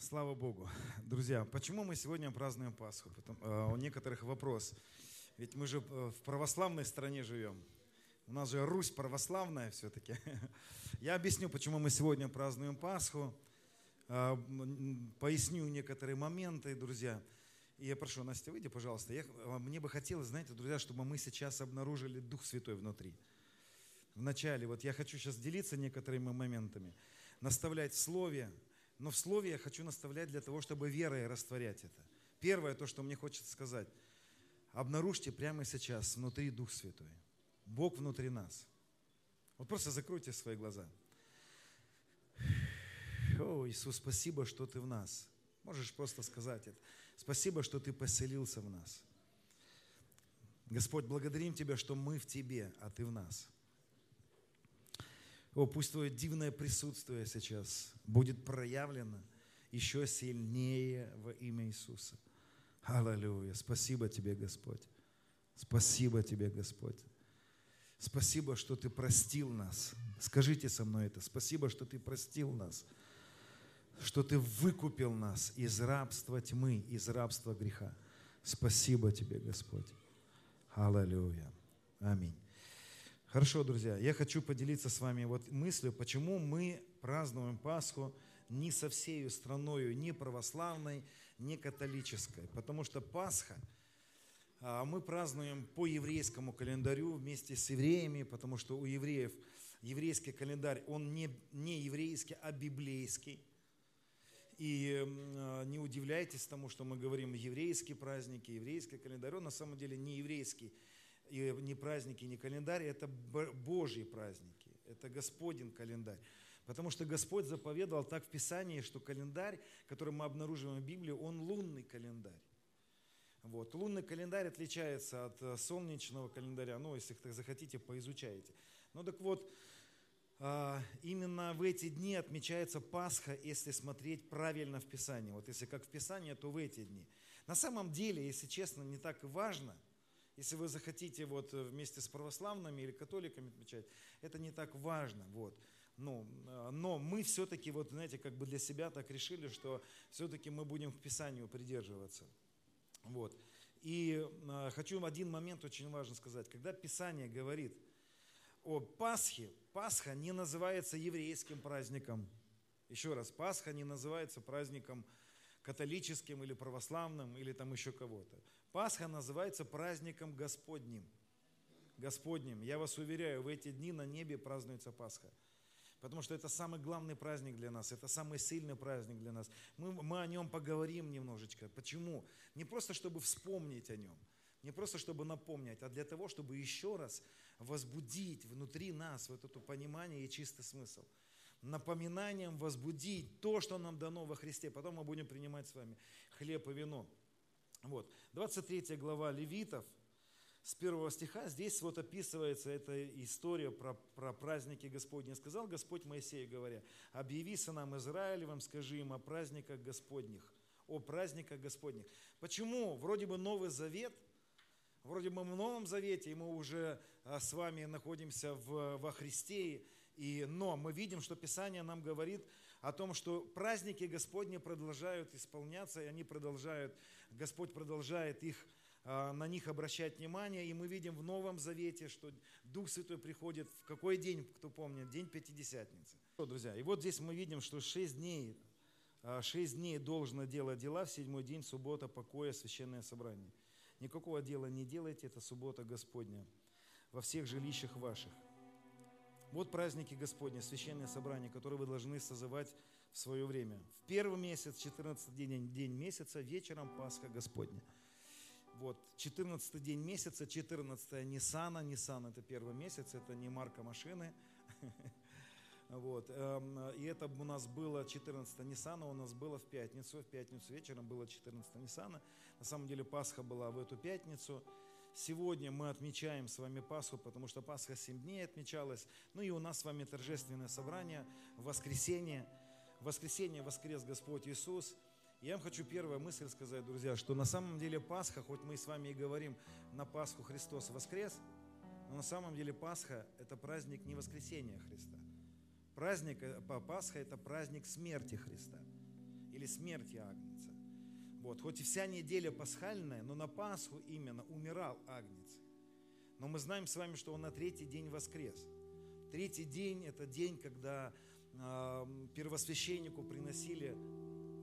Слава Богу. Друзья, почему мы сегодня празднуем Пасху? Потом, э, у некоторых вопрос. Ведь мы же э, в православной стране живем. У нас же Русь православная все-таки. Я объясню, почему мы сегодня празднуем Пасху. Э, поясню некоторые моменты, друзья. И я прошу, Настя, выйди, пожалуйста. Я, э, мне бы хотелось, знаете, друзья, чтобы мы сейчас обнаружили Дух Святой внутри. Вначале, вот я хочу сейчас делиться некоторыми моментами. Наставлять в Слове, но в Слове я хочу наставлять для того, чтобы верой растворять это. Первое, то, что мне хочется сказать. Обнаружьте прямо сейчас внутри Дух Святой. Бог внутри нас. Вот просто закройте свои глаза. О, Иисус, спасибо, что Ты в нас. Можешь просто сказать это. Спасибо, что Ты поселился в нас. Господь, благодарим Тебя, что мы в Тебе, а Ты в нас. О, пусть Твое дивное присутствие сейчас будет проявлено еще сильнее во имя Иисуса. Аллилуйя. Спасибо Тебе, Господь. Спасибо Тебе, Господь. Спасибо, что Ты простил нас. Скажите со мной это. Спасибо, что Ты простил нас. Что Ты выкупил нас из рабства тьмы, из рабства греха. Спасибо Тебе, Господь. Аллилуйя. Аминь. Хорошо, друзья, я хочу поделиться с вами вот мыслью, почему мы празднуем Пасху не со всей страною, не православной, не католической. Потому что Пасха а, мы празднуем по еврейскому календарю вместе с евреями, потому что у евреев еврейский календарь, он не, не еврейский, а библейский. И а, не удивляйтесь тому, что мы говорим еврейские праздники, еврейский календарь, он на самом деле не еврейский, и не праздники, не календарь, это Божьи праздники, это Господень календарь. Потому что Господь заповедовал так в Писании, что календарь, который мы обнаруживаем в Библии, он лунный календарь. Вот. Лунный календарь отличается от э, солнечного календаря, ну, если так захотите, поизучаете. Ну так вот, а, именно в эти дни отмечается Пасха, если смотреть правильно в Писании. Вот если как в Писании, то в эти дни. На самом деле, если честно, не так важно – если вы захотите вот э, вместе с православными или католиками отмечать, это не так важно. Вот. Ну, э, но мы все-таки, вот, знаете, как бы для себя так решили, что все-таки мы будем к Писанию придерживаться. Вот. И э, хочу один момент очень важно сказать. Когда Писание говорит о Пасхе, Пасха не называется еврейским праздником. Еще раз, Пасха не называется праздником католическим или православным или там еще кого-то. Пасха называется праздником Господним. Господним. Я вас уверяю, в эти дни на небе празднуется Пасха. Потому что это самый главный праздник для нас, это самый сильный праздник для нас. Мы, мы о нем поговорим немножечко. Почему? Не просто, чтобы вспомнить о нем, не просто, чтобы напомнить, а для того, чтобы еще раз возбудить внутри нас вот это понимание и чистый смысл. Напоминанием возбудить то, что нам дано во Христе. Потом мы будем принимать с вами хлеб и вино. Вот. 23 глава Левитов, с первого стиха, здесь вот описывается эта история про, про праздники Господни. Сказал Господь Моисею, говоря, объяви сынам Израилевым, скажи им о праздниках Господних, о праздниках Господних. Почему? Вроде бы Новый Завет, вроде бы в Новом Завете, и мы уже а, с вами находимся в, во Христе, и, но мы видим, что Писание нам говорит о том, что праздники Господни продолжают исполняться, и они продолжают Господь продолжает их, а, на них обращать внимание. И мы видим в Новом Завете, что Дух Святой приходит в какой день, кто помнит, день Пятидесятницы. Друзья, и вот здесь мы видим, что шесть дней, а, шесть дней должно делать дела, в седьмой день суббота, покоя, священное собрание. Никакого дела не делайте, это суббота Господня во всех жилищах ваших. Вот праздники Господни, священное собрание, которые вы должны созывать в свое время. В первый месяц, 14 день, день месяца, вечером Пасха Господня. Вот, 14 день месяца, 14 Ниссана. Ниссан это первый месяц, это не марка машины. Вот. Эм, и это у нас было 14 Ниссана, у нас было в пятницу. В пятницу вечером было 14 Ниссана. На самом деле Пасха была в эту пятницу. Сегодня мы отмечаем с вами Пасху, потому что Пасха 7 дней отмечалась. Ну и у нас с вами торжественное собрание воскресенье воскресенье воскрес Господь Иисус. Я вам хочу первая мысль сказать, друзья, что на самом деле Пасха, хоть мы с вами и говорим на Пасху Христос воскрес, но на самом деле Пасха – это праздник не воскресения Христа. Праздник, э, Пасха – это праздник смерти Христа. или смерти Агнца. Вот. Хоть и вся неделя пасхальная, но на Пасху именно умирал Агнец. Но мы знаем с вами, что он на третий день воскрес. Третий день – это день, когда э, первосвященнику приносили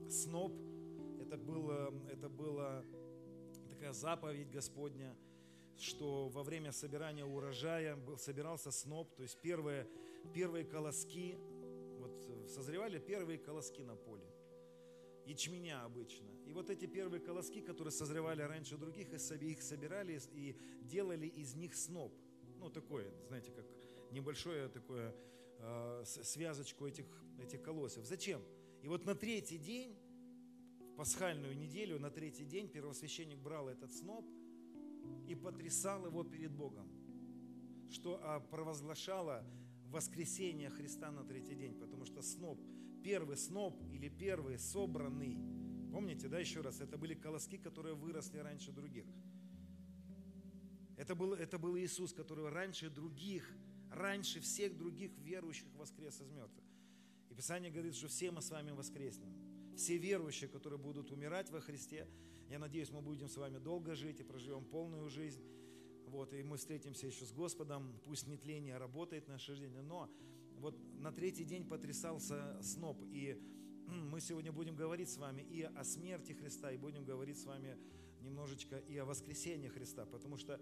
сноп. Это было, это была такая заповедь Господня, что во время собирания урожая был, собирался сноп, то есть первые, первые колоски, вот созревали первые колоски на поле ячменя обычно. И вот эти первые колоски, которые созревали раньше других, их собирали и делали из них сноп. Ну, такое, знаете, как небольшое такое э, связочку этих, этих колосьев. Зачем? И вот на третий день, в пасхальную неделю, на третий день первосвященник брал этот сноп и потрясал его перед Богом, что а, провозглашало воскресение Христа на третий день, потому что сноп – первый сноп или первый собранный. Помните, да, еще раз, это были колоски, которые выросли раньше других. Это был, это был Иисус, который раньше других, раньше всех других верующих воскрес из мертвых. И Писание говорит, что все мы с вами воскреснем. Все верующие, которые будут умирать во Христе, я надеюсь, мы будем с вами долго жить и проживем полную жизнь. Вот, и мы встретимся еще с Господом. Пусть нетление работает в нашей жизни, но вот на третий день потрясался сноп, и мы сегодня будем говорить с вами и о смерти Христа, и будем говорить с вами немножечко и о воскресении Христа, потому что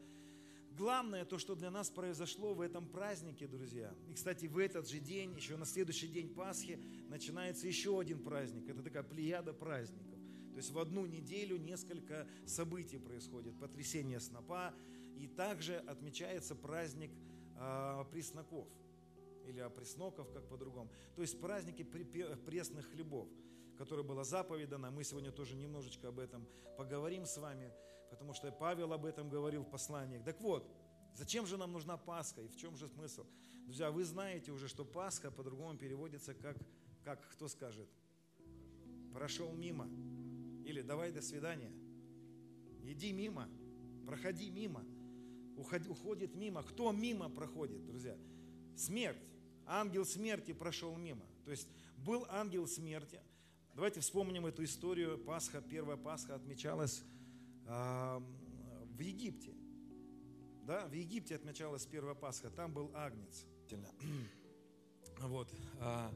главное то, что для нас произошло в этом празднике, друзья. И, кстати, в этот же день, еще на следующий день Пасхи, начинается еще один праздник. Это такая плеяда праздников. То есть в одну неделю несколько событий происходит. Потрясение снопа, и также отмечается праздник э, пресноков – или опресноков, как по-другому. То есть праздники пресных хлебов, которое было заповедано. Мы сегодня тоже немножечко об этом поговорим с вами, потому что Павел об этом говорил в посланиях. Так вот, зачем же нам нужна Пасха и в чем же смысл? Друзья, вы знаете уже, что Пасха по-другому переводится как, как кто скажет, прошел мимо. Или давай до свидания. Иди мимо, проходи мимо. уходит мимо. Кто мимо проходит, друзья? Смерть ангел смерти прошел мимо. То есть был ангел смерти. Давайте вспомним эту историю. Пасха, первая Пасха отмечалась э, в Египте. Да, в Египте отмечалась первая Пасха. Там был агнец. Вот. А,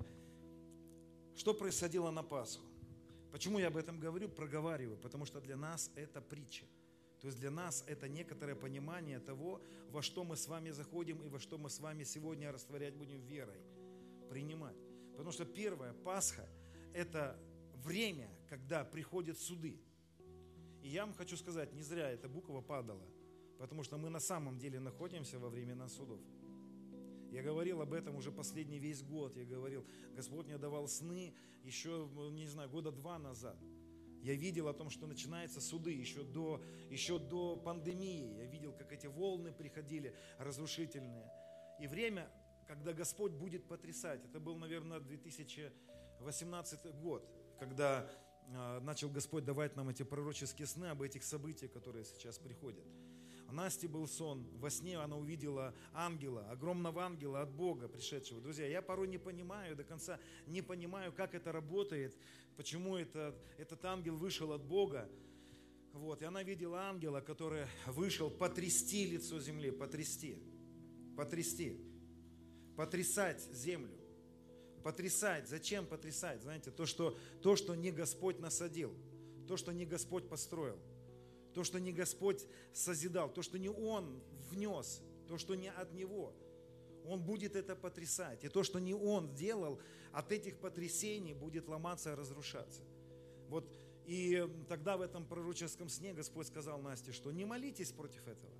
что происходило на Пасху? Почему я об этом говорю, проговариваю? Потому что для нас это притча. То есть для нас это некоторое понимание того, во что мы с вами заходим и во что мы с вами сегодня растворять будем верой, принимать. Потому что первая Пасха – это время, когда приходят суды. И я вам хочу сказать, не зря эта буква падала, потому что мы на самом деле находимся во времена судов. Я говорил об этом уже последний весь год. Я говорил, Господь мне давал сны еще, не знаю, года два назад – я видел о том, что начинаются суды еще до, еще до пандемии. Я видел, как эти волны приходили разрушительные. И время, когда Господь будет потрясать, это был, наверное, 2018 год, когда э, начал Господь давать нам эти пророческие сны об этих событиях, которые сейчас приходят. У Насти был сон, во сне она увидела ангела, огромного ангела от Бога пришедшего. Друзья, я порой не понимаю, до конца не понимаю, как это работает, почему этот, этот ангел вышел от Бога. Вот, и она видела ангела, который вышел потрясти лицо земли, потрясти, потрясти, потрясать землю, потрясать. Зачем потрясать? Знаете, то, что, то, что не Господь насадил, то, что не Господь построил то, что не Господь созидал, то, что не Он внес, то, что не от Него. Он будет это потрясать. И то, что не Он делал, от этих потрясений будет ломаться и разрушаться. Вот и тогда в этом пророческом сне Господь сказал Насте, что не молитесь против этого.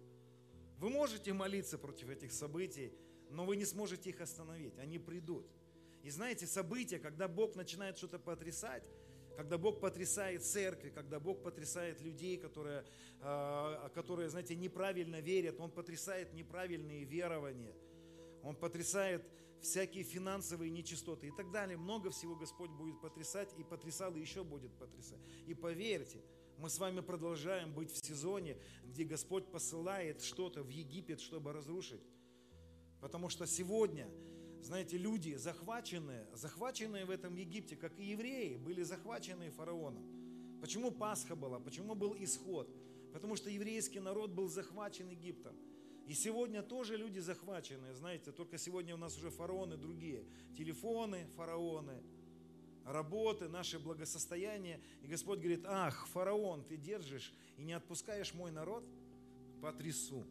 Вы можете молиться против этих событий, но вы не сможете их остановить. Они придут. И знаете, события, когда Бог начинает что-то потрясать, когда Бог потрясает церкви, когда Бог потрясает людей, которые, а, которые, знаете, неправильно верят, Он потрясает неправильные верования, Он потрясает всякие финансовые нечистоты и так далее. Много всего Господь будет потрясать и потрясал, и еще будет потрясать. И поверьте, мы с вами продолжаем быть в сезоне, где Господь посылает что-то в Египет, чтобы разрушить. Потому что сегодня знаете, люди захваченные, захваченные в этом Египте, как и евреи, были захвачены фараоном. Почему Пасха была? Почему был исход? Потому что еврейский народ был захвачен Египтом. И сегодня тоже люди захвачены, знаете, только сегодня у нас уже фараоны другие. Телефоны, фараоны, работы, наше благосостояние. И Господь говорит, ах, фараон, ты держишь и не отпускаешь мой народ? Потрясу.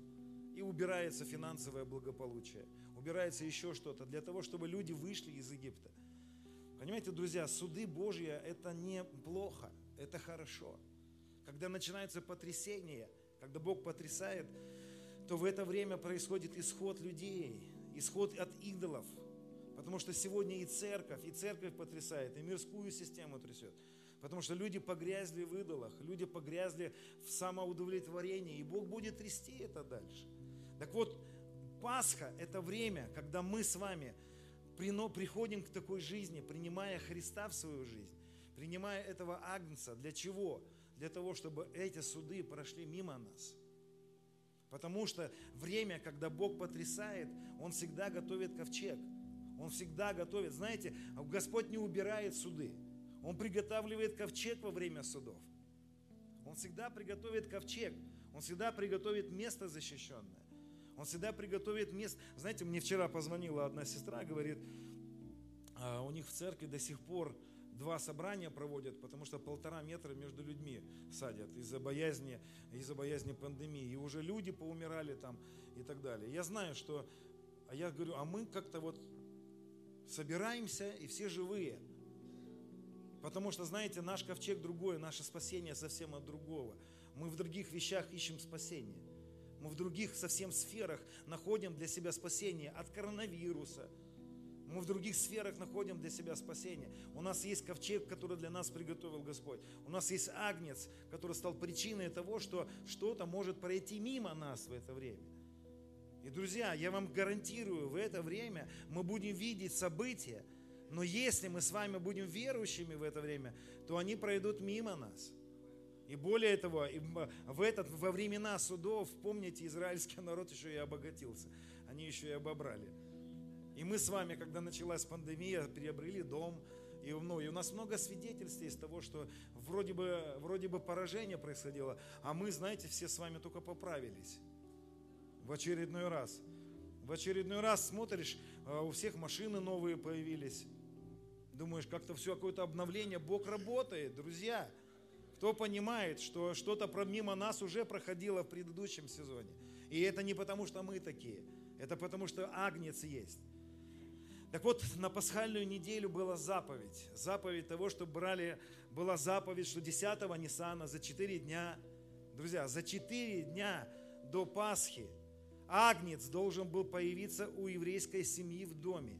И убирается финансовое благополучие, убирается еще что-то для того, чтобы люди вышли из Египта. Понимаете, друзья, суды Божьи – это не плохо, это хорошо. Когда начинается потрясение, когда Бог потрясает, то в это время происходит исход людей, исход от идолов. Потому что сегодня и церковь, и церковь потрясает, и мирскую систему трясет. Потому что люди погрязли в идолах, люди погрязли в самоудовлетворении, и Бог будет трясти это дальше. Так вот, Пасха – это время, когда мы с вами приходим к такой жизни, принимая Христа в свою жизнь, принимая этого Агнца. Для чего? Для того, чтобы эти суды прошли мимо нас – Потому что время, когда Бог потрясает, Он всегда готовит ковчег. Он всегда готовит. Знаете, Господь не убирает суды. Он приготавливает ковчег во время судов. Он всегда приготовит ковчег. Он всегда приготовит место защищенное. Он всегда приготовит место. Знаете, мне вчера позвонила одна сестра, говорит, «А у них в церкви до сих пор два собрания проводят, потому что полтора метра между людьми садят из-за боязни, из-за боязни пандемии. И уже люди поумирали там и так далее. Я знаю, что, а я говорю, а мы как-то вот собираемся и все живые. Потому что, знаете, наш ковчег другой, наше спасение совсем от другого. Мы в других вещах ищем спасение. Мы в других совсем сферах находим для себя спасение от коронавируса, мы в других сферах находим для себя спасение. У нас есть ковчег, который для нас приготовил Господь. У нас есть агнец, который стал причиной того, что что-то может пройти мимо нас в это время. И, друзья, я вам гарантирую, в это время мы будем видеть события, но если мы с вами будем верующими в это время, то они пройдут мимо нас. И более того, в этот, во времена судов, помните, израильский народ еще и обогатился. Они еще и обобрали. И мы с вами, когда началась пандемия, приобрели дом. И, ну, и у нас много свидетельств из того, что вроде бы, вроде бы поражение происходило, а мы, знаете, все с вами только поправились. В очередной раз. В очередной раз смотришь, а у всех машины новые появились. Думаешь, как-то все какое-то обновление. Бог работает, друзья. Кто понимает, что что-то мимо нас уже проходило в предыдущем сезоне. И это не потому, что мы такие. Это потому, что Агнец есть. Так вот, на пасхальную неделю была заповедь. Заповедь того, что брали, была заповедь, что 10-го Ниссана за 4 дня, друзья, за 4 дня до Пасхи Агнец должен был появиться у еврейской семьи в доме.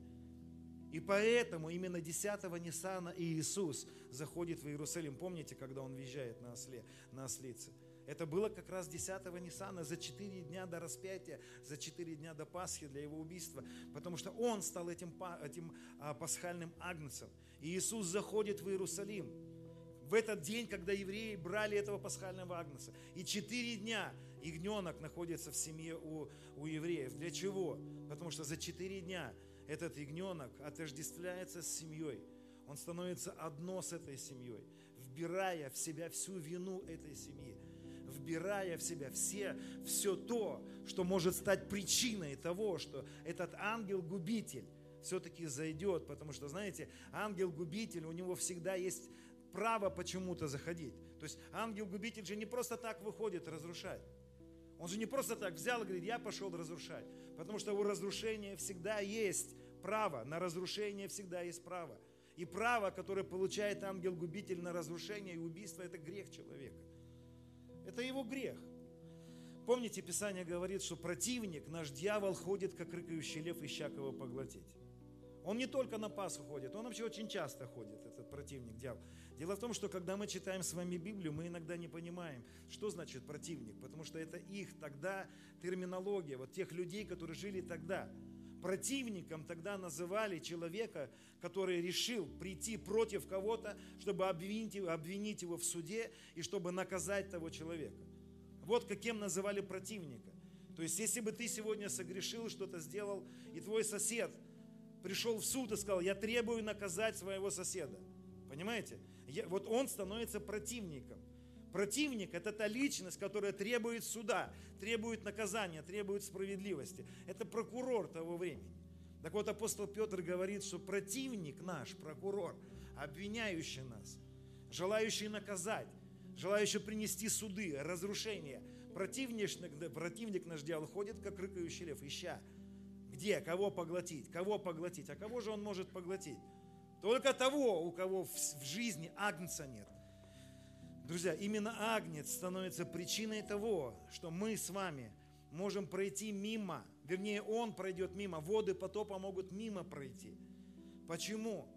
И поэтому именно 10-го Ниссана Иисус заходит в Иерусалим. Помните, когда он въезжает на, осле, на ослице? Это было как раз 10-го Ниссана за 4 дня до распятия, за 4 дня до Пасхи для его убийства, потому что он стал этим, этим а, пасхальным агнцем. И Иисус заходит в Иерусалим в этот день, когда евреи брали этого пасхального агнца. И 4 дня ягненок находится в семье у, у евреев. Для чего? Потому что за 4 дня этот ягненок отождествляется с семьей. Он становится одно с этой семьей, вбирая в себя всю вину этой семьи вбирая в себя все, все то, что может стать причиной того, что этот ангел-губитель все-таки зайдет, потому что, знаете, ангел-губитель, у него всегда есть право почему-то заходить. То есть ангел-губитель же не просто так выходит разрушать. Он же не просто так взял и говорит, я пошел разрушать. Потому что у разрушения всегда есть право, на разрушение всегда есть право. И право, которое получает ангел-губитель на разрушение и убийство, это грех человека. Это его грех. Помните, Писание говорит, что противник, наш дьявол, ходит, как рыкающий лев, ища кого поглотить. Он не только на Пасху ходит, он вообще очень часто ходит, этот противник, дьявол. Дело в том, что когда мы читаем с вами Библию, мы иногда не понимаем, что значит противник, потому что это их тогда терминология, вот тех людей, которые жили тогда. Противником тогда называли человека, который решил прийти против кого-то, чтобы обвинить, обвинить его в суде и чтобы наказать того человека. Вот каким называли противника. То есть, если бы ты сегодня согрешил, что-то сделал, и твой сосед пришел в суд и сказал, я требую наказать своего соседа. Понимаете? Я, вот он становится противником. Противник – это та личность, которая требует суда, требует наказания, требует справедливости. Это прокурор того времени. Так вот, апостол Петр говорит, что противник наш, прокурор, обвиняющий нас, желающий наказать, желающий принести суды, разрушения. Противник, противник наш дьявол ходит, как рыкающий лев, ища. Где? Кого поглотить? Кого поглотить? А кого же он может поглотить? Только того, у кого в жизни агнца нет. Друзья, именно агнец становится причиной того, что мы с вами можем пройти мимо, вернее, он пройдет мимо, воды потопа могут мимо пройти. Почему?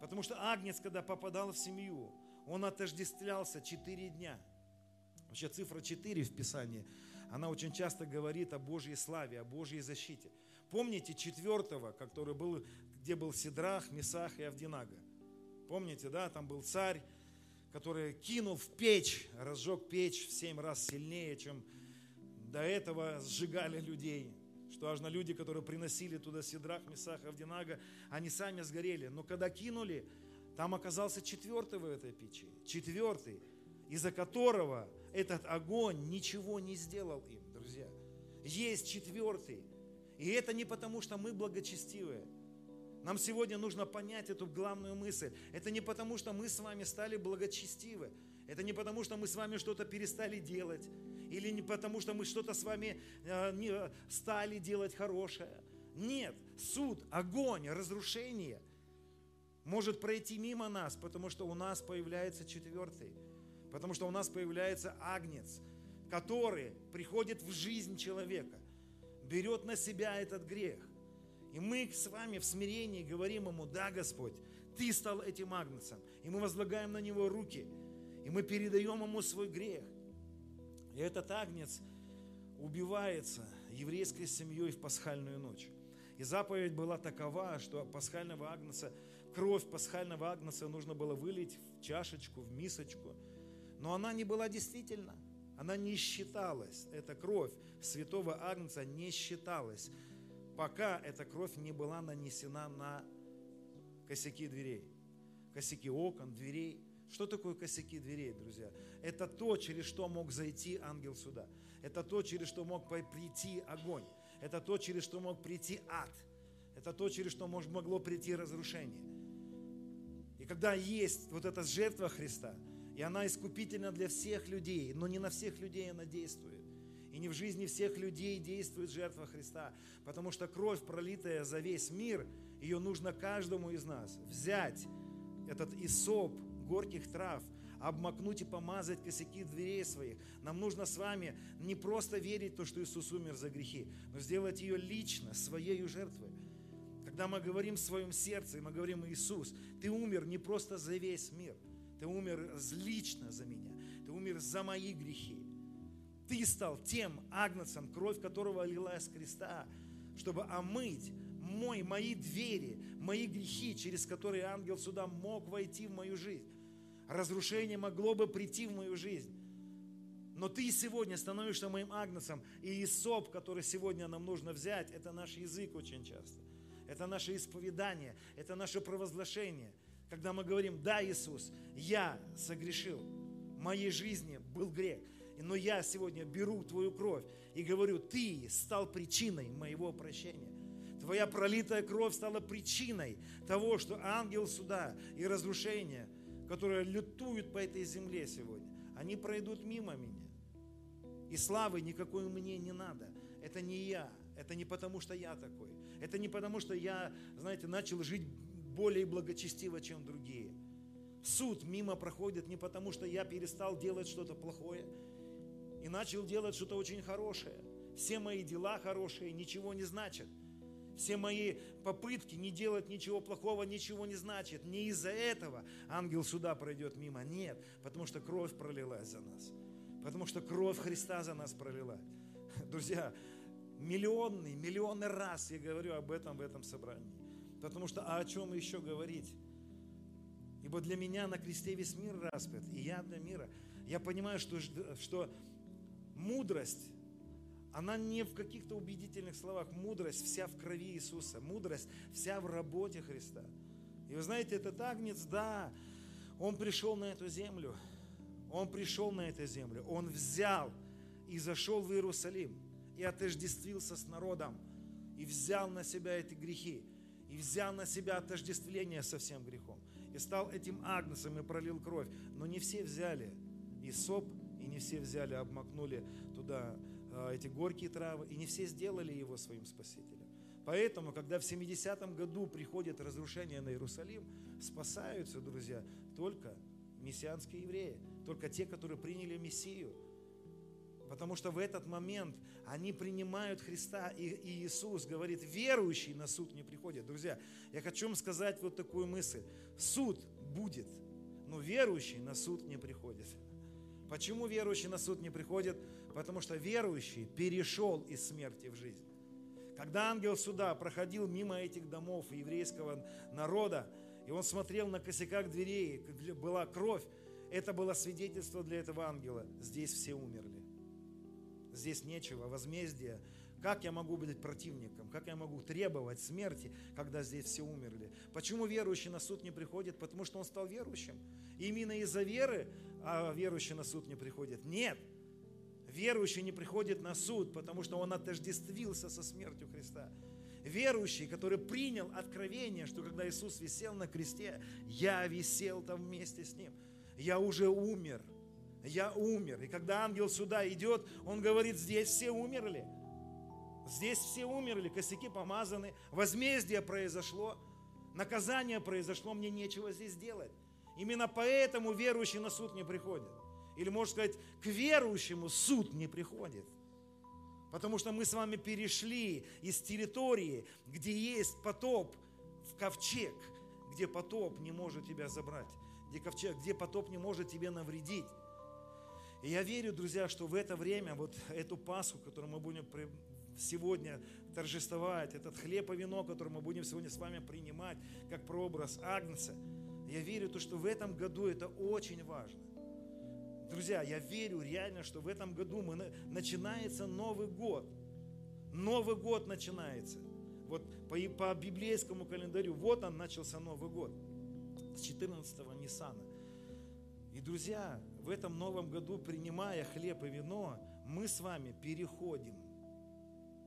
Потому что агнец, когда попадал в семью, он отождествлялся четыре дня. Вообще цифра 4 в Писании, она очень часто говорит о Божьей славе, о Божьей защите. Помните четвертого, который был, где был Сидрах, Месах и Авдинага? Помните, да, там был царь, который кинул в печь, разжег печь в семь раз сильнее, чем до этого сжигали людей. Что аж на люди, которые приносили туда Сидрах, Месах, Авдинага, они сами сгорели. Но когда кинули, там оказался четвертый в этой печи. Четвертый, из-за которого этот огонь ничего не сделал им, друзья. Есть четвертый. И это не потому, что мы благочестивые. Нам сегодня нужно понять эту главную мысль. Это не потому, что мы с вами стали благочестивы. Это не потому, что мы с вами что-то перестали делать. Или не потому, что мы что-то с вами э, не стали делать хорошее. Нет, суд, огонь, разрушение может пройти мимо нас, потому что у нас появляется четвертый. Потому что у нас появляется агнец, который приходит в жизнь человека, берет на себя этот грех – и мы с вами в смирении говорим ему, да, Господь, Ты стал этим агнцем. И мы возлагаем на него руки. И мы передаем ему свой грех. И этот агнец убивается еврейской семьей в пасхальную ночь. И заповедь была такова, что пасхального агнца, кровь пасхального агнца нужно было вылить в чашечку, в мисочку. Но она не была действительно. Она не считалась. Эта кровь святого агнца не считалась пока эта кровь не была нанесена на косяки дверей, косяки окон, дверей. Что такое косяки дверей, друзья? Это то, через что мог зайти ангел суда. Это то, через что мог прийти огонь. Это то, через что мог прийти ад. Это то, через что могло прийти разрушение. И когда есть вот эта жертва Христа, и она искупительна для всех людей, но не на всех людей она действует. И не в жизни всех людей действует жертва Христа, потому что кровь, пролитая за весь мир, ее нужно каждому из нас взять, этотисоп горьких трав, обмакнуть и помазать косяки дверей своих. Нам нужно с вами не просто верить в то, что Иисус умер за грехи, но сделать ее лично, своей жертвой. Когда мы говорим в своем сердце, мы говорим, Иисус, Ты умер не просто за весь мир, Ты умер лично за меня, Ты умер за мои грехи. Ты стал тем агнцем, кровь которого лилась с креста, чтобы омыть мой, мои двери, мои грехи, через которые ангел сюда мог войти в мою жизнь. Разрушение могло бы прийти в мою жизнь. Но ты сегодня становишься моим агнцем. И Исоп, который сегодня нам нужно взять, это наш язык очень часто. Это наше исповедание, это наше провозглашение. Когда мы говорим, да, Иисус, я согрешил, в моей жизни был грех – но я сегодня беру твою кровь и говорю, ты стал причиной моего прощения. Твоя пролитая кровь стала причиной того, что ангел суда и разрушения, которые лютуют по этой земле сегодня, они пройдут мимо меня. И славы никакой мне не надо. Это не я. Это не потому, что я такой. Это не потому, что я, знаете, начал жить более благочестиво, чем другие. Суд мимо проходит не потому, что я перестал делать что-то плохое, и начал делать что-то очень хорошее. Все мои дела хорошие ничего не значат. Все мои попытки не делать ничего плохого ничего не значит. Не из-за этого ангел сюда пройдет мимо. Нет, потому что кровь пролилась за нас. Потому что кровь Христа за нас пролилась. Друзья, миллионный, миллионный раз я говорю об этом в этом собрании. Потому что а о чем еще говорить? Ибо для меня на кресте весь мир распят, и я для мира. Я понимаю, что, что мудрость, Она не в каких-то убедительных словах. Мудрость вся в крови Иисуса. Мудрость вся в работе Христа. И вы знаете, этот агнец, да, он пришел на эту землю. Он пришел на эту землю. Он взял и зашел в Иерусалим. И отождествился с народом. И взял на себя эти грехи. И взял на себя отождествление со всем грехом. И стал этим агнцем и пролил кровь. Но не все взяли и соп, и не все взяли, обмакнули туда а, эти горькие травы, и не все сделали его своим спасителем. Поэтому, когда в 70-м году приходит разрушение на Иерусалим, спасаются, друзья, только мессианские евреи, только те, которые приняли Мессию. Потому что в этот момент они принимают Христа, и, Иисус говорит, верующий на суд не приходит. Друзья, я хочу вам сказать вот такую мысль. Суд будет, но верующий на суд не приходит. Почему верующий на суд не приходит? Потому что верующий перешел из смерти в жизнь. Когда ангел суда проходил мимо этих домов еврейского народа, и он смотрел на косяках дверей, была кровь, это было свидетельство для этого ангела. Здесь все умерли. Здесь нечего, возмездия. Как я могу быть противником? Как я могу требовать смерти, когда здесь все умерли? Почему верующий на суд не приходит? Потому что он стал верующим. И именно из-за веры а верующий на суд не приходит. Нет, верующий не приходит на суд, потому что он отождествился со смертью Христа. Верующий, который принял откровение, что когда Иисус висел на кресте, я висел там вместе с Ним. Я уже умер. Я умер. И когда ангел сюда идет, он говорит, здесь все умерли. Здесь все умерли, косяки помазаны, возмездие произошло, наказание произошло, мне нечего здесь делать. Именно поэтому верующий на суд не приходит. Или, можно сказать, к верующему суд не приходит. Потому что мы с вами перешли из территории, где есть потоп, в ковчег, где потоп не может тебя забрать, где, ковчег, где потоп не может тебе навредить. И я верю, друзья, что в это время, вот эту Пасху, которую мы будем сегодня торжествовать, этот хлеб и вино, который мы будем сегодня с вами принимать, как прообраз Агнца – я верю, то, что в этом году это очень важно. Друзья, я верю реально, что в этом году мы, начинается Новый год. Новый год начинается. Вот по, по библейскому календарю, вот он начался Новый год. С 14-го Ниссана. И, друзья, в этом новом году, принимая хлеб и вино, мы с вами переходим.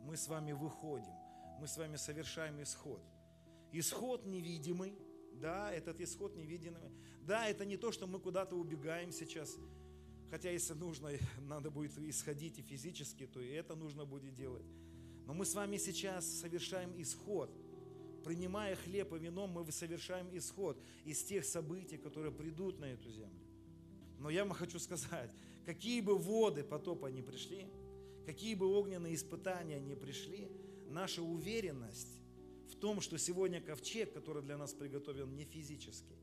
Мы с вами выходим. Мы с вами совершаем исход. Исход невидимый – да, этот исход невидимый. Да, это не то, что мы куда-то убегаем сейчас. Хотя если нужно, надо будет исходить и физически, то и это нужно будет делать. Но мы с вами сейчас совершаем исход. Принимая хлеб и вино, мы совершаем исход из тех событий, которые придут на эту землю. Но я вам хочу сказать, какие бы воды потопа не пришли, какие бы огненные испытания не пришли, наша уверенность в том, что сегодня ковчег, который для нас приготовлен, не физический.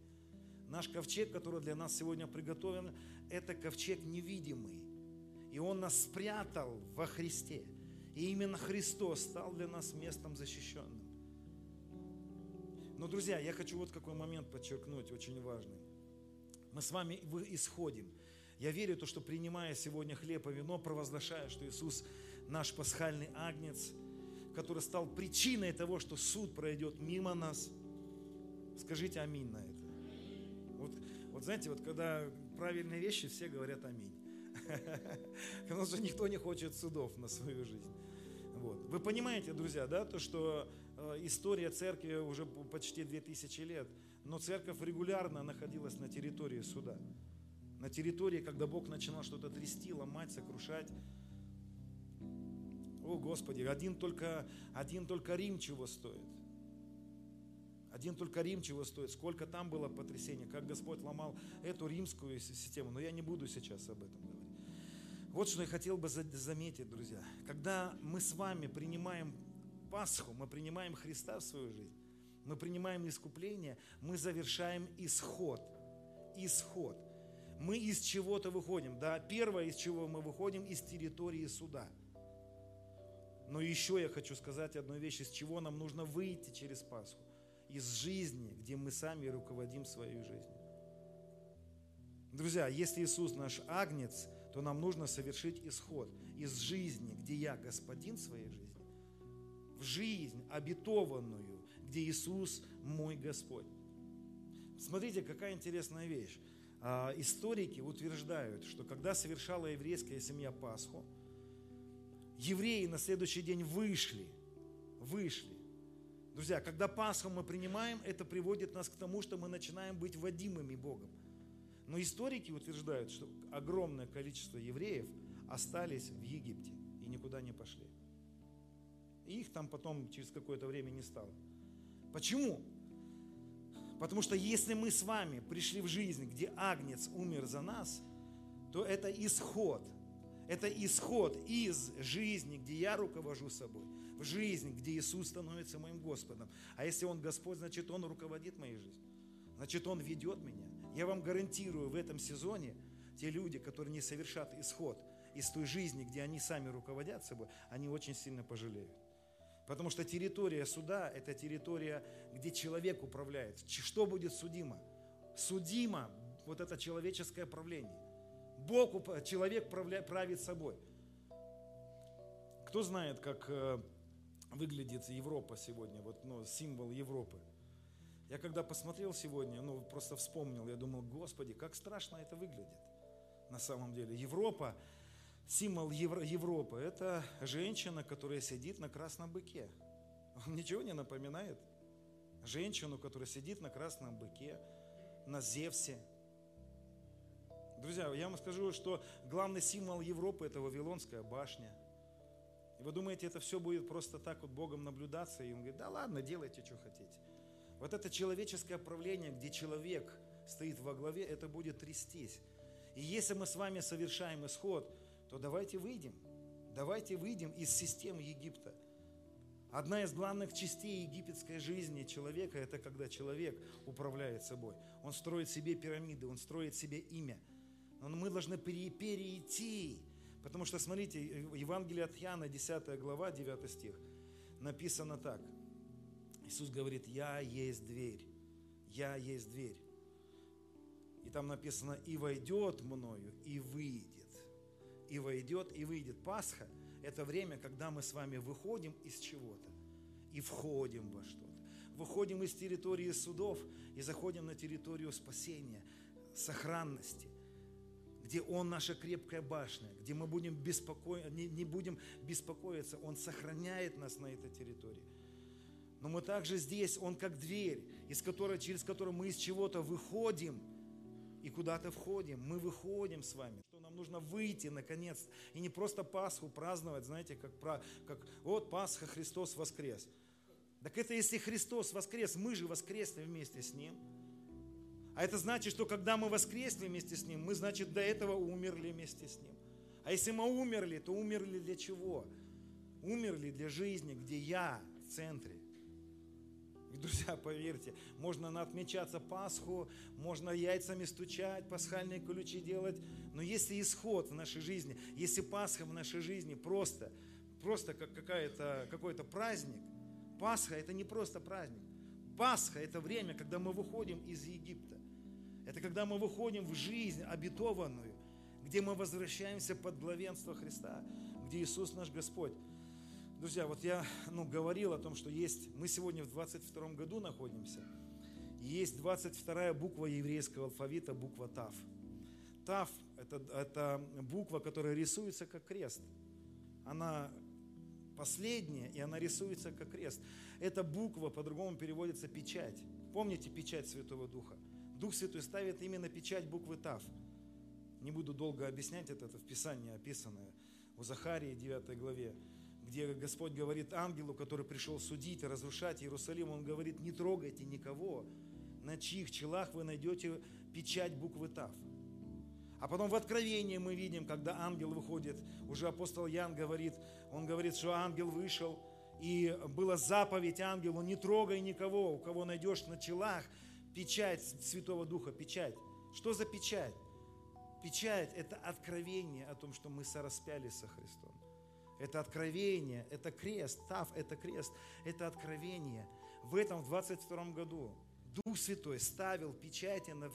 Наш ковчег, который для нас сегодня приготовлен, это ковчег невидимый. И Он нас спрятал во Христе. И именно Христос стал для нас местом защищенным. Но, друзья, я хочу вот какой момент подчеркнуть, очень важный. Мы с вами исходим. Я верю, то, что принимая сегодня хлеб и вино, провозглашая, что Иисус наш пасхальный агнец – который стал причиной того, что суд пройдет мимо нас. Скажите аминь на это. Вот, вот знаете, вот когда правильные вещи, все говорят аминь. Потому что никто не хочет судов на свою жизнь. Вот. Вы понимаете, друзья, да, то, что э, история церкви уже почти 2000 лет, но церковь регулярно находилась на территории суда. На территории, когда Бог начинал что-то трясти, ломать, сокрушать. О, Господи, один только, один только Рим чего стоит. Один только Рим чего стоит. Сколько там было потрясений, как Господь ломал эту римскую систему. Но я не буду сейчас об этом говорить. Вот что я хотел бы заметить, друзья. Когда мы с вами принимаем Пасху, мы принимаем Христа в свою жизнь, мы принимаем искупление, мы завершаем исход. Исход. Мы из чего-то выходим. Да, первое, из чего мы выходим, из территории суда – но еще я хочу сказать одну вещь, из чего нам нужно выйти через Пасху. Из жизни, где мы сами руководим своей жизнью. Друзья, если Иисус наш агнец, то нам нужно совершить исход из жизни, где я господин своей жизни, в жизнь обетованную, где Иисус мой Господь. Смотрите, какая интересная вещь. А, историки утверждают, что когда совершала еврейская семья Пасху, евреи на следующий день вышли, вышли. Друзья, когда Пасху мы принимаем, это приводит нас к тому, что мы начинаем быть водимыми Богом. Но историки утверждают, что огромное количество евреев остались в Египте и никуда не пошли. И их там потом через какое-то время не стало. Почему? Потому что если мы с вами пришли в жизнь, где Агнец умер за нас, то это исход. Это исход из жизни, где я руковожу собой, в жизнь, где Иисус становится моим Господом. А если Он Господь, значит Он руководит моей жизнью. Значит Он ведет меня. Я вам гарантирую, в этом сезоне те люди, которые не совершат исход из той жизни, где они сами руководят собой, они очень сильно пожалеют. Потому что территория суда – это территория, где человек управляет. Что будет судимо? Судимо – вот это человеческое правление. Бог, человек правит собой. Кто знает, как э, выглядит Европа сегодня, вот ну, символ Европы? Я когда посмотрел сегодня, ну просто вспомнил, я думал, Господи, как страшно это выглядит на самом деле. Европа символ Евро, Европы – это женщина, которая сидит на красном быке. Он ничего не напоминает? Женщину, которая сидит на красном быке, на Зевсе. Друзья, я вам скажу, что главный символ Европы – это Вавилонская башня. И вы думаете, это все будет просто так вот Богом наблюдаться? И он говорит, да ладно, делайте, что хотите. Вот это человеческое правление, где человек стоит во главе, это будет трястись. И если мы с вами совершаем исход – то давайте выйдем. Давайте выйдем из системы Египта. Одна из главных частей египетской жизни человека – это когда человек управляет собой. Он строит себе пирамиды, он строит себе имя. Но мы должны перейти. Потому что, смотрите, Евангелие от Яна, 10 глава, 9 стих, написано так. Иисус говорит, «Я есть дверь, я есть дверь». И там написано, «И войдет мною, и выйдет» и войдет, и выйдет. Пасха – это время, когда мы с вами выходим из чего-то и входим во что-то. Выходим из территории судов и заходим на территорию спасения, сохранности, где Он наша крепкая башня, где мы будем беспоко... не, не будем беспокоиться. Он сохраняет нас на этой территории. Но мы также здесь, Он как дверь, из которой, через которую мы из чего-то выходим и куда-то входим. Мы выходим с вами нужно выйти наконец и не просто Пасху праздновать, знаете, как, как вот Пасха, Христос воскрес. Так это если Христос воскрес, мы же воскресли вместе с Ним. А это значит, что когда мы воскресли вместе с Ним, мы, значит, до этого умерли вместе с Ним. А если мы умерли, то умерли для чего? Умерли для жизни, где я в центре. И, друзья, поверьте, можно отмечаться Пасху, можно яйцами стучать, пасхальные ключи делать, но если исход в нашей жизни, если Пасха в нашей жизни просто, просто как какая-то, какой-то праздник, Пасха это не просто праздник. Пасха это время, когда мы выходим из Египта. Это когда мы выходим в жизнь обетованную, где мы возвращаемся под главенство Христа, где Иисус наш Господь. Друзья, вот я ну, говорил о том, что есть, мы сегодня в 22 году находимся, есть 22 буква еврейского алфавита, буква ТАФ. ТАФ это, – это буква, которая рисуется как крест. Она последняя, и она рисуется как крест. Эта буква по-другому переводится печать. Помните печать Святого Духа? Дух Святой ставит именно печать буквы ТАФ. Не буду долго объяснять это, это в Писании описанное. У Захарии 9 главе где Господь говорит ангелу, который пришел судить и разрушать Иерусалим, Он говорит, не трогайте никого, на чьих челах вы найдете печать буквы ТАВ. А потом в Откровении мы видим, когда ангел выходит, уже апостол Ян говорит, он говорит, что ангел вышел, и была заповедь ангелу, не трогай никого, у кого найдешь на челах печать Святого Духа, печать. Что за печать? Печать – это откровение о том, что мы сораспялись со Христом. Это откровение, это крест, Тав – это крест, это откровение. В этом, в 22 году, Дух Святой ставил печати на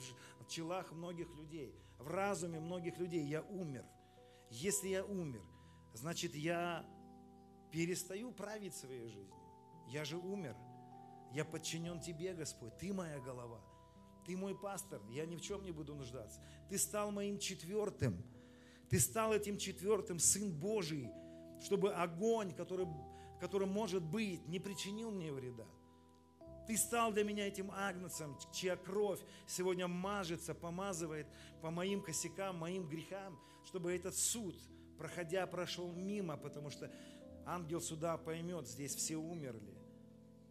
челах многих людей, в разуме многих людей. Я умер, Если я умер, значит я перестаю править своей жизнью. Я же умер. Я подчинен Тебе, Господь. Ты моя голова. Ты мой пастор. Я ни в чем не буду нуждаться. Ты стал моим четвертым. Ты стал этим четвертым, Сын Божий, чтобы огонь, который, который может быть, не причинил мне вреда. Ты стал для меня этим агнцем, чья кровь сегодня мажется, помазывает по моим косякам, моим грехам, чтобы этот суд, проходя, прошел мимо, потому что ангел суда поймет, здесь все умерли.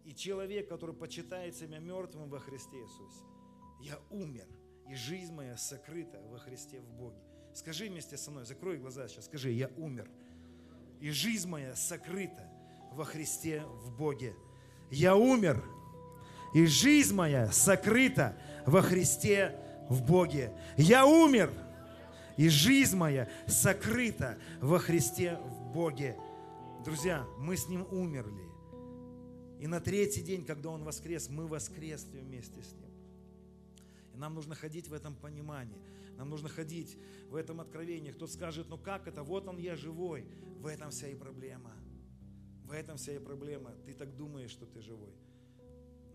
И человек, который почитает себя мертвым во Христе Иисусе, я умер, и жизнь моя сокрыта во Христе в Боге. Скажи вместе со мной, закрой глаза сейчас, скажи, я умер, и жизнь моя сокрыта во Христе в Боге. Я умер, и жизнь моя сокрыта во Христе в Боге. Я умер, и жизнь моя сокрыта во Христе в Боге. Друзья, мы с Ним умерли. И на третий день, когда Он воскрес, мы воскресли вместе с Ним. И нам нужно ходить в этом понимании. Нам нужно ходить в этом откровении. Кто-то скажет, ну как это, вот он я живой. В этом вся и проблема. В этом вся и проблема. Ты так думаешь, что ты живой.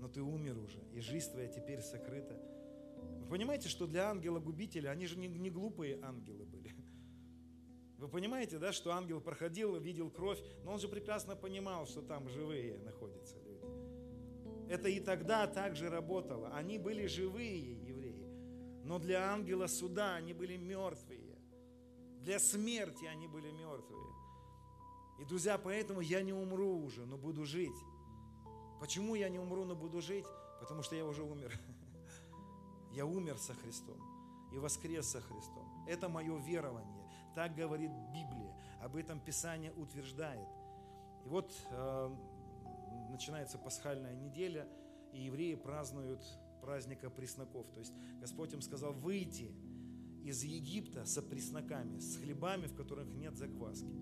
Но ты умер уже, и жизнь твоя теперь сокрыта. Вы понимаете, что для ангела-губителя, они же не, не глупые ангелы были. Вы понимаете, да, что ангел проходил, видел кровь, но он же прекрасно понимал, что там живые находятся люди. Это и тогда также работало. Они были живые евреи, но для ангела суда они были мертвые. Для смерти они были мертвые. И, друзья, поэтому я не умру уже, но буду жить. Почему я не умру, но буду жить? Потому что я уже умер. Я умер со Христом и воскрес со Христом. Это мое верование. Так говорит Библия. Об этом Писание утверждает. И вот э, начинается пасхальная неделя, и евреи празднуют праздника пресноков. То есть Господь им сказал выйти из Египта со пресноками, с хлебами, в которых нет закваски.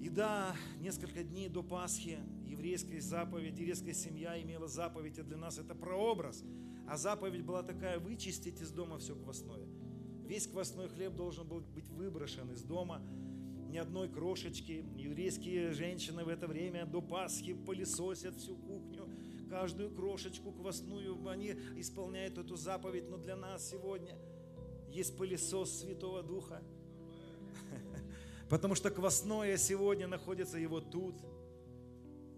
И да, несколько дней до Пасхи еврейская заповедь, еврейская семья имела заповедь, а для нас это прообраз. А заповедь была такая, вычистить из дома все квасное. Весь квасной хлеб должен был быть выброшен из дома, ни одной крошечки. Еврейские женщины в это время до Пасхи пылесосят всю кухню, каждую крошечку квасную, они исполняют эту заповедь. Но для нас сегодня есть пылесос Святого Духа. Потому что квасное сегодня находится его тут,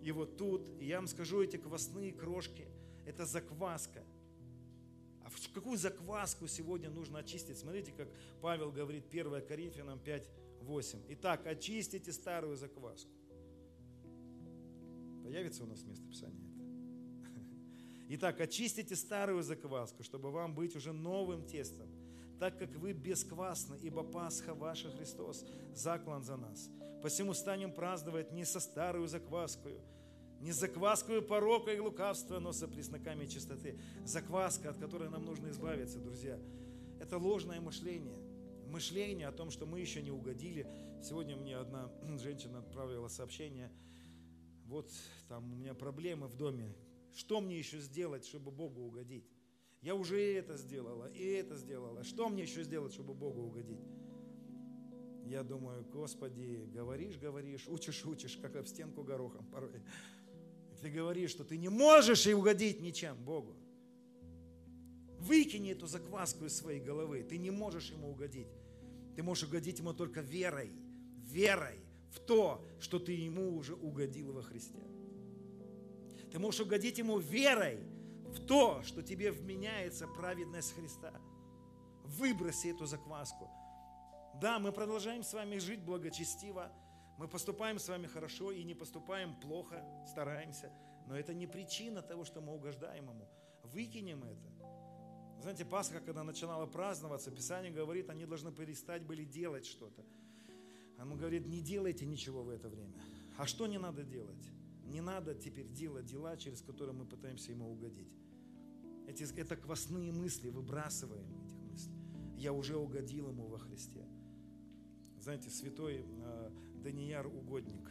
его тут. И я вам скажу, эти квасные крошки – это закваска – а какую закваску сегодня нужно очистить? Смотрите, как Павел говорит 1 Коринфянам 5, 8. Итак, очистите старую закваску. Появится у нас место Писания это? Итак, очистите старую закваску, чтобы вам быть уже новым тестом, так как вы бесквасны, ибо Пасха ваша Христос, заклан за нас. Посему станем праздновать не со старую закваскою, не закваскую порока и лукавства, но со пресноками чистоты. Закваска, от которой нам нужно избавиться, друзья. Это ложное мышление. Мышление о том, что мы еще не угодили. Сегодня мне одна женщина отправила сообщение. Вот там у меня проблемы в доме. Что мне еще сделать, чтобы Богу угодить? Я уже и это сделала, и это сделала. Что мне еще сделать, чтобы Богу угодить? Я думаю, Господи, говоришь, говоришь, учишь, учишь, как об стенку горохом порой ты говоришь, что ты не можешь и угодить ничем Богу. Выкини эту закваску из своей головы. Ты не можешь ему угодить. Ты можешь угодить ему только верой. Верой в то, что ты ему уже угодил во Христе. Ты можешь угодить ему верой в то, что тебе вменяется праведность Христа. Выброси эту закваску. Да, мы продолжаем с вами жить благочестиво, мы поступаем с вами хорошо и не поступаем плохо, стараемся. Но это не причина того, что мы угождаем Ему. Выкинем это. Знаете, Пасха, когда начинала праздноваться, Писание говорит, они должны перестать были делать что-то. Оно говорит, не делайте ничего в это время. А что не надо делать? Не надо теперь делать дела, через которые мы пытаемся Ему угодить. Эти, это квасные мысли, выбрасываем этих мыслей. Я уже угодил Ему во Христе. Знаете, святой э, Данияр угодник,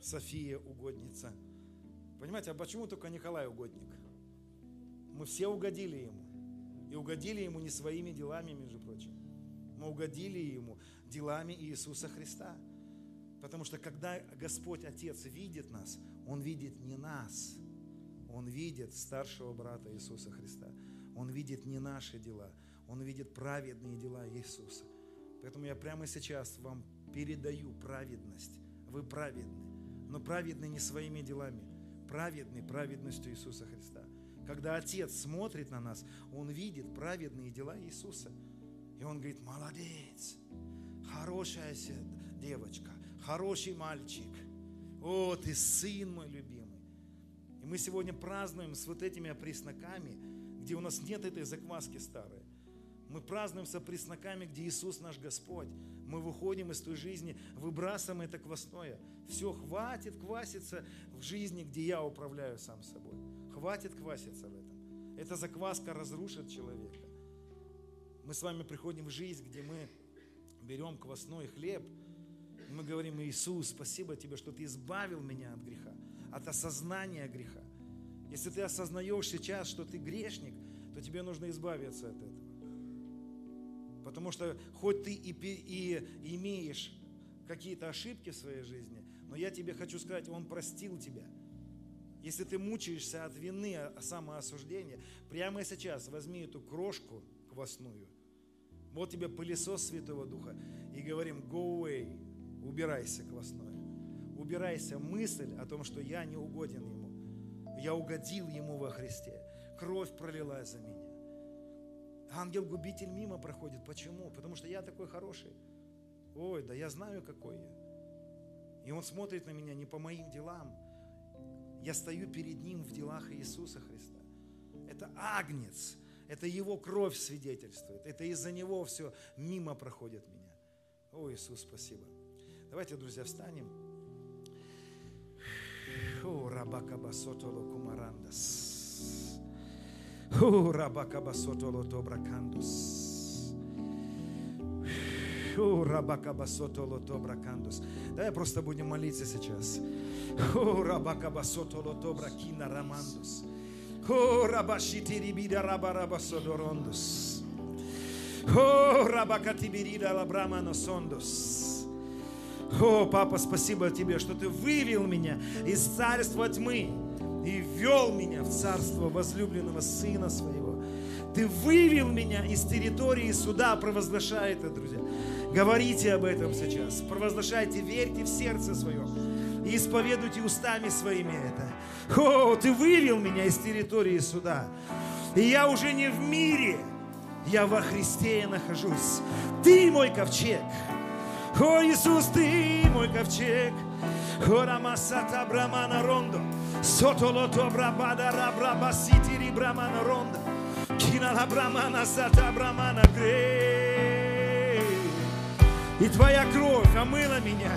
София угодница. Понимаете, а почему только Николай угодник? Мы все угодили ему. И угодили ему не своими делами, между прочим. Мы угодили Ему делами Иисуса Христа. Потому что когда Господь Отец видит нас, Он видит не нас, Он видит старшего брата Иисуса Христа. Он видит не наши дела, Он видит праведные дела Иисуса. Поэтому я прямо сейчас вам передаю праведность. Вы праведны, но праведны не своими делами, праведны праведностью Иисуса Христа. Когда Отец смотрит на нас, Он видит праведные дела Иисуса. И Он говорит, молодец, хорошая девочка, хороший мальчик. О, ты сын мой любимый. И мы сегодня празднуем с вот этими опресноками, где у нас нет этой закваски старой. Мы празднуем с опресноками, где Иисус наш Господь. Мы выходим из той жизни, выбрасываем это квасное. Все, хватит кваситься в жизни, где я управляю сам собой. Хватит кваситься в этом. Эта закваска разрушит человека. Мы с вами приходим в жизнь, где мы берем квасной хлеб – и мы говорим, Иисус, спасибо тебе, что ты избавил меня от греха, от осознания греха. Если ты осознаешь сейчас, что ты грешник, то тебе нужно избавиться от этого. Потому что хоть ты и, и имеешь какие-то ошибки в своей жизни, но я тебе хочу сказать, Он простил тебя. Если ты мучаешься от вины, от самоосуждения, прямо сейчас возьми эту крошку квасную, вот тебе пылесос Святого Духа, и говорим, go away, убирайся квасное. Убирайся мысль о том, что я не угоден Ему. Я угодил Ему во Христе. Кровь пролилась за меня. Ангел-губитель мимо проходит. Почему? Потому что я такой хороший. Ой, да я знаю, какой я. И он смотрит на меня не по моим делам. Я стою перед ним в делах Иисуса Христа. Это агнец. Это его кровь свидетельствует. Это из-за него все мимо проходит меня. О, Иисус, спасибо. Давайте, друзья, встанем. О, рабака басотоло кумарандас. Давай просто будем молиться сейчас. О, Папа, спасибо Тебе, что Ты вывел меня из царства тьмы и ввел меня в царство возлюбленного Сына Своего. Ты вывел меня из территории суда, провозглашай это, друзья. Говорите об этом сейчас, провозглашайте, верьте в сердце своем и исповедуйте устами своими это. О, Ты вывел меня из территории суда, и я уже не в мире, я во Христе нахожусь. Ты мой ковчег, о, Иисус, Ты мой ковчег. Ора масата брамана рондо. Сотолото брабада рабраба ситири брамана рондо. Кина ла брамана сата брамана грей. И Твоя кровь омыла меня.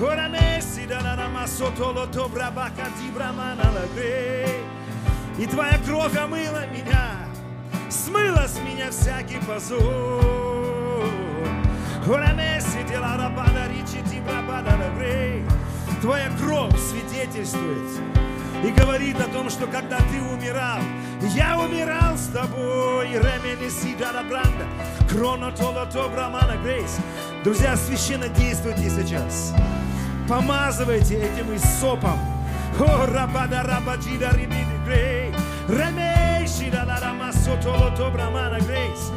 Ора месси да на нама сотолото брабака ти брамана ла грей. И Твоя кровь омыла меня. Смыла с меня всякий позор. Твоя кровь свидетельствует и говорит о том, что когда ты умирал, я умирал с тобой. Друзья, священно действуйте сейчас. Помазывайте этим сопом. О, рабада рабаджида рибиди грей. Ремей шидала рамасотолото брамана грейс.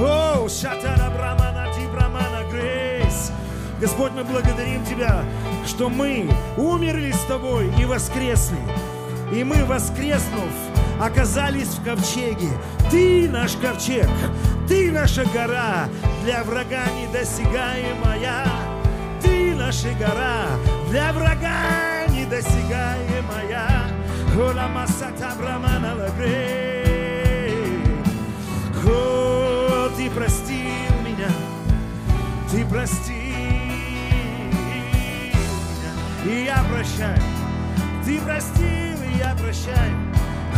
О, шатара брамана ти брамана грейс. Господь, мы благодарим Тебя, что мы умерли с Тобой и воскресли. И мы, воскреснув, оказались в ковчеге. Ты наш ковчег, Ты наша гора, для врага недосягаемая. Ты наша гора, для врага недосягаемая. Ола масата брамана. О, Ты простил меня, Ты простил и я прощаю. Ты простил, и я прощаю.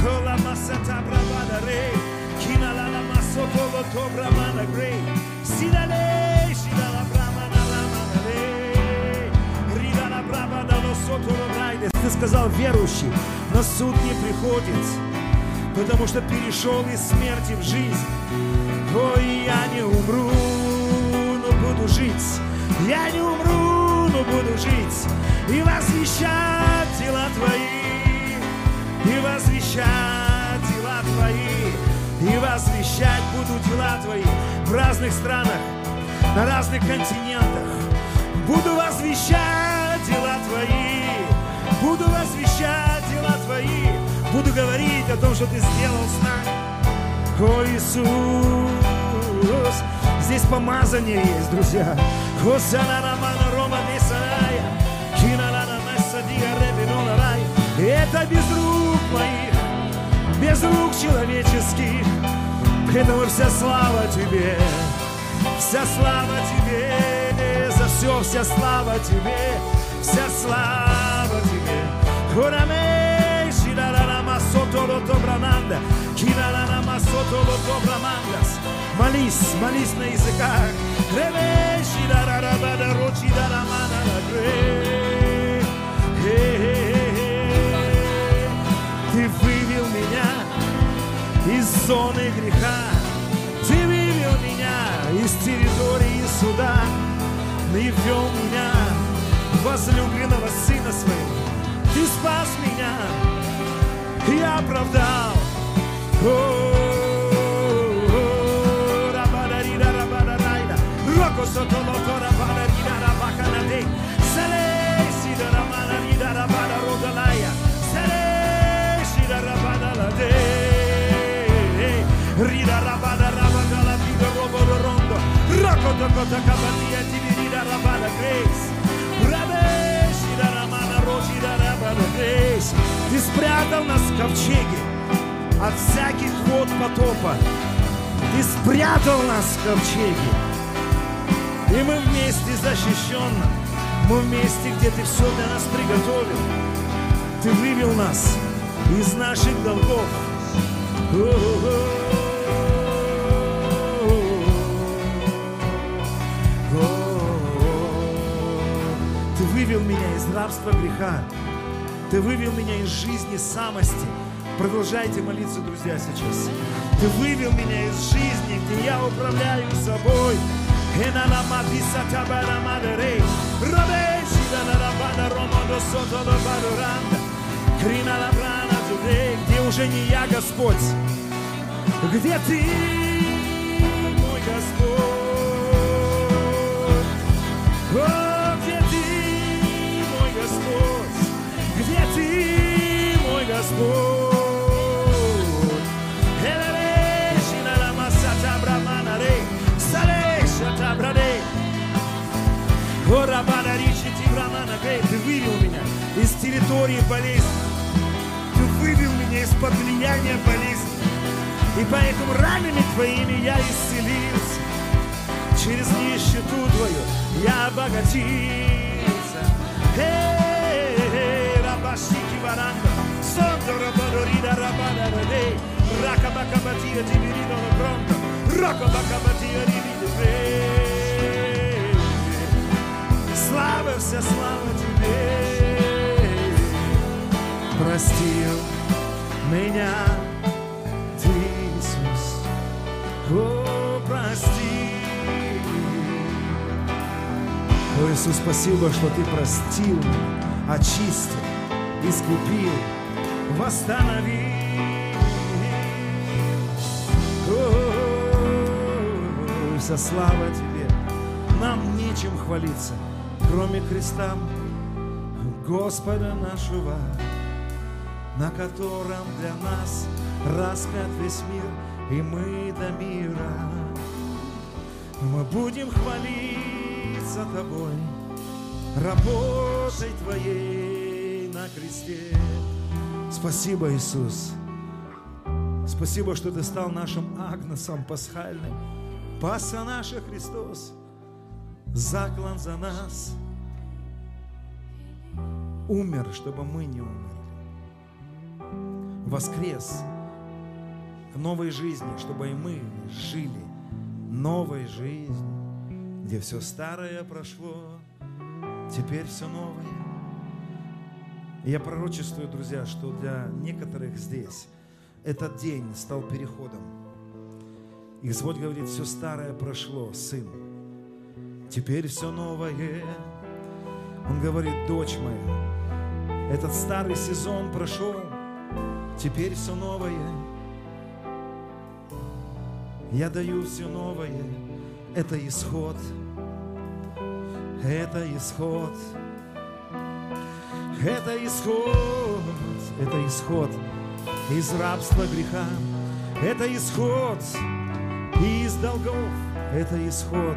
Кола масата бравада рей, кинала на масото лото брамана грей, сидалей, сидала брамана ламана рей, ридала брамана лосото райдес. Ты сказал верующий, но суд не приходит, потому что перешел из смерти в жизнь. Ой, я не умру. буду жить. Я не умру, но буду жить и возвещать дела Твои, и возвещать дела Твои, и возвещать буду дела Твои в разных странах, на разных континентах. Буду возвещать дела Твои, буду возвещать дела Твои, буду говорить о том, что Ты сделал с нами. О, Иисус, здесь помазание есть, друзья. Это без рук моих, без рук человеческих, Поэтому вся слава Тебе, вся слава Тебе, за все вся слава Тебе, вся слава Тебе. Хураме, ширарама сотоло добрананда, кинарарама сотоло добрамандас. Молись, молись на языках. Ты вывел меня из зоны греха. Ты вывел меня из территории суда. Ты ввел меня возлюбленного сына своего. Ты спас меня и оправдал. Roko soto loto rabana rida rabakana de Sele sida rabana rida rabana rodalaya Sele sida rabana la de Rida rabana rabana la vida robo rondo Roko toko taka batia tibi rida rabana grace Rabe sida rabana rojida rabana grace Ты спрятал нас в ковчеге от всяких вод потопа. Ты спрятал нас в ковчеге. И мы вместе защищенно, мы вместе, где Ты все для нас приготовил. Ты вывел нас из наших долгов. Ты вывел меня из рабства греха. Ты вывел меня из жизни самости. Продолжайте молиться, друзья, сейчас. Ты вывел меня из жизни, где я управляю собой. Где уже не я, Господь, где Ты, мой Господь? Ты вывел меня из территории болезни. Ты вывел меня из-под влияния болезни. И поэтому ранами Твоими я исцелился. Через нищету Твою я обогатился. Эй, рабашики варанда, сонто рабадорида рабадараде, ракабакабатия дибирида лабронда, ракабакабатия дибирида слава, вся слава тебе. Простил меня ты, Иисус, о, прости. О, Иисус, спасибо, что ты простил, очистил, искупил, восстановил. О, вся слава тебе, нам нечем хвалиться кроме креста Господа нашего, на котором для нас распят весь мир, и мы до мира. Мы будем хвалиться Тобой, работой Твоей на кресте. Спасибо, Иисус. Спасибо, что Ты стал нашим агнцем пасхальным. Паса наша Христос, заклан за нас – умер, чтобы мы не умерли. Воскрес к новой жизни, чтобы и мы жили новой жизнью, где все старое прошло, теперь все новое. Я пророчествую, друзья, что для некоторых здесь этот день стал переходом. И Господь говорит, все старое прошло, сын. Теперь все новое. Он говорит, дочь моя, этот старый сезон прошел, теперь все новое. Я даю все новое. Это исход. Это исход. Это исход. Это исход из рабства греха. Это исход из долгов. Это исход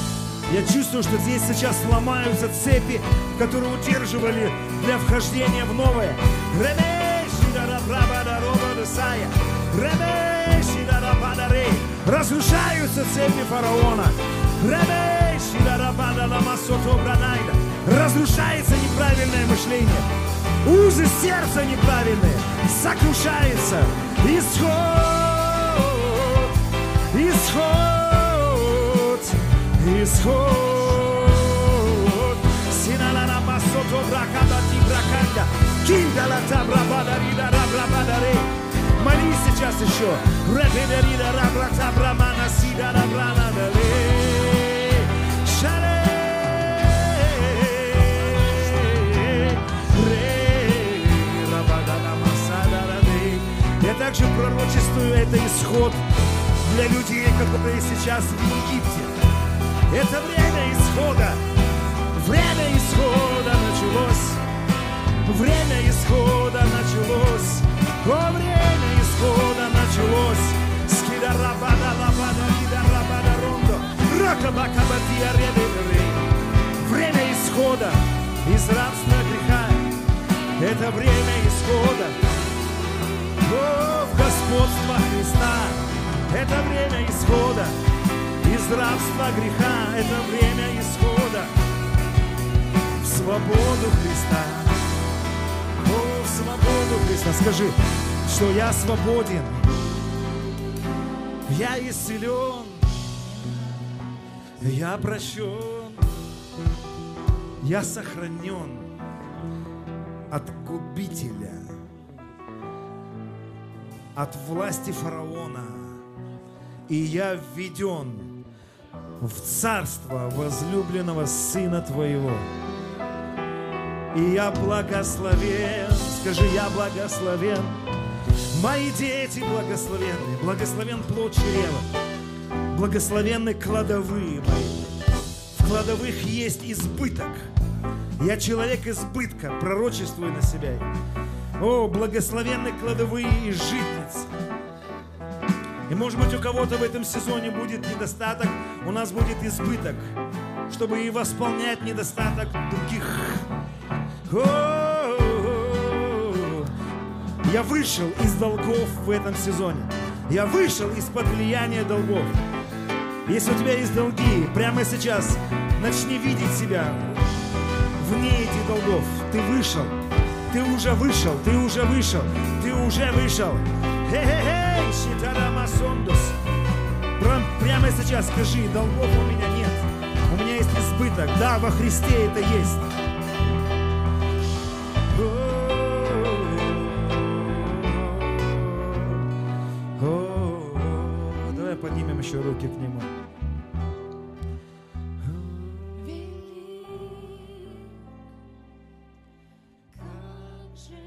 Я чувствую, что здесь сейчас ломаются цепи, которые удерживали для вхождения в новое. Разрушаются цепи фараона. Разрушается неправильное мышление. Узы сердца неправильные. Сокрушается. Исход. Исход. Исход. Синалана масото бракабати браканда. Киндала табрабада рида рабрабадаре. Молись сейчас еще. Репедерида рабрата брамана сида рабрана дале. Шале. Я также пророчествую это исход для людей, которые сейчас в Египте. Это время исхода. Время исхода началось. Время исхода началось. О, время исхода началось. Скида рабада лабада лида рабада рондо. Ракаба кабатия редеры. Время исхода из рабства греха. Это время исхода. О, в господство Христа. Это время исхода из рабства греха. Это время исхода в свободу Христа. О, в свободу Христа. Скажи, что я свободен. Я исцелен. Я прощен. Я сохранен от губителя, от власти фараона. И я введен в царство возлюбленного Сына Твоего. И я благословен, скажи, я благословен. Мои дети благословенны, благословен плод чрева, благословенны кладовые мои. В кладовых есть избыток. Я человек избытка, пророчествую на себя. О, благословенны кладовые и житницы. И может быть у кого-то в этом сезоне будет недостаток, у нас будет избыток, чтобы и восполнять недостаток других. О, я вышел из долгов в этом сезоне. Я вышел из-под влияния долгов. Если у тебя есть долги, прямо сейчас начни видеть себя вне этих долгов. Ты вышел. Ты уже вышел. Ты уже вышел. Ты уже вышел. Хе-хе-хей, Сондус. Прям, прямо сейчас скажи, долгов у меня нет. У меня есть избыток. Да, во Христе это есть. Давай поднимем еще руки к нему. Велик, как же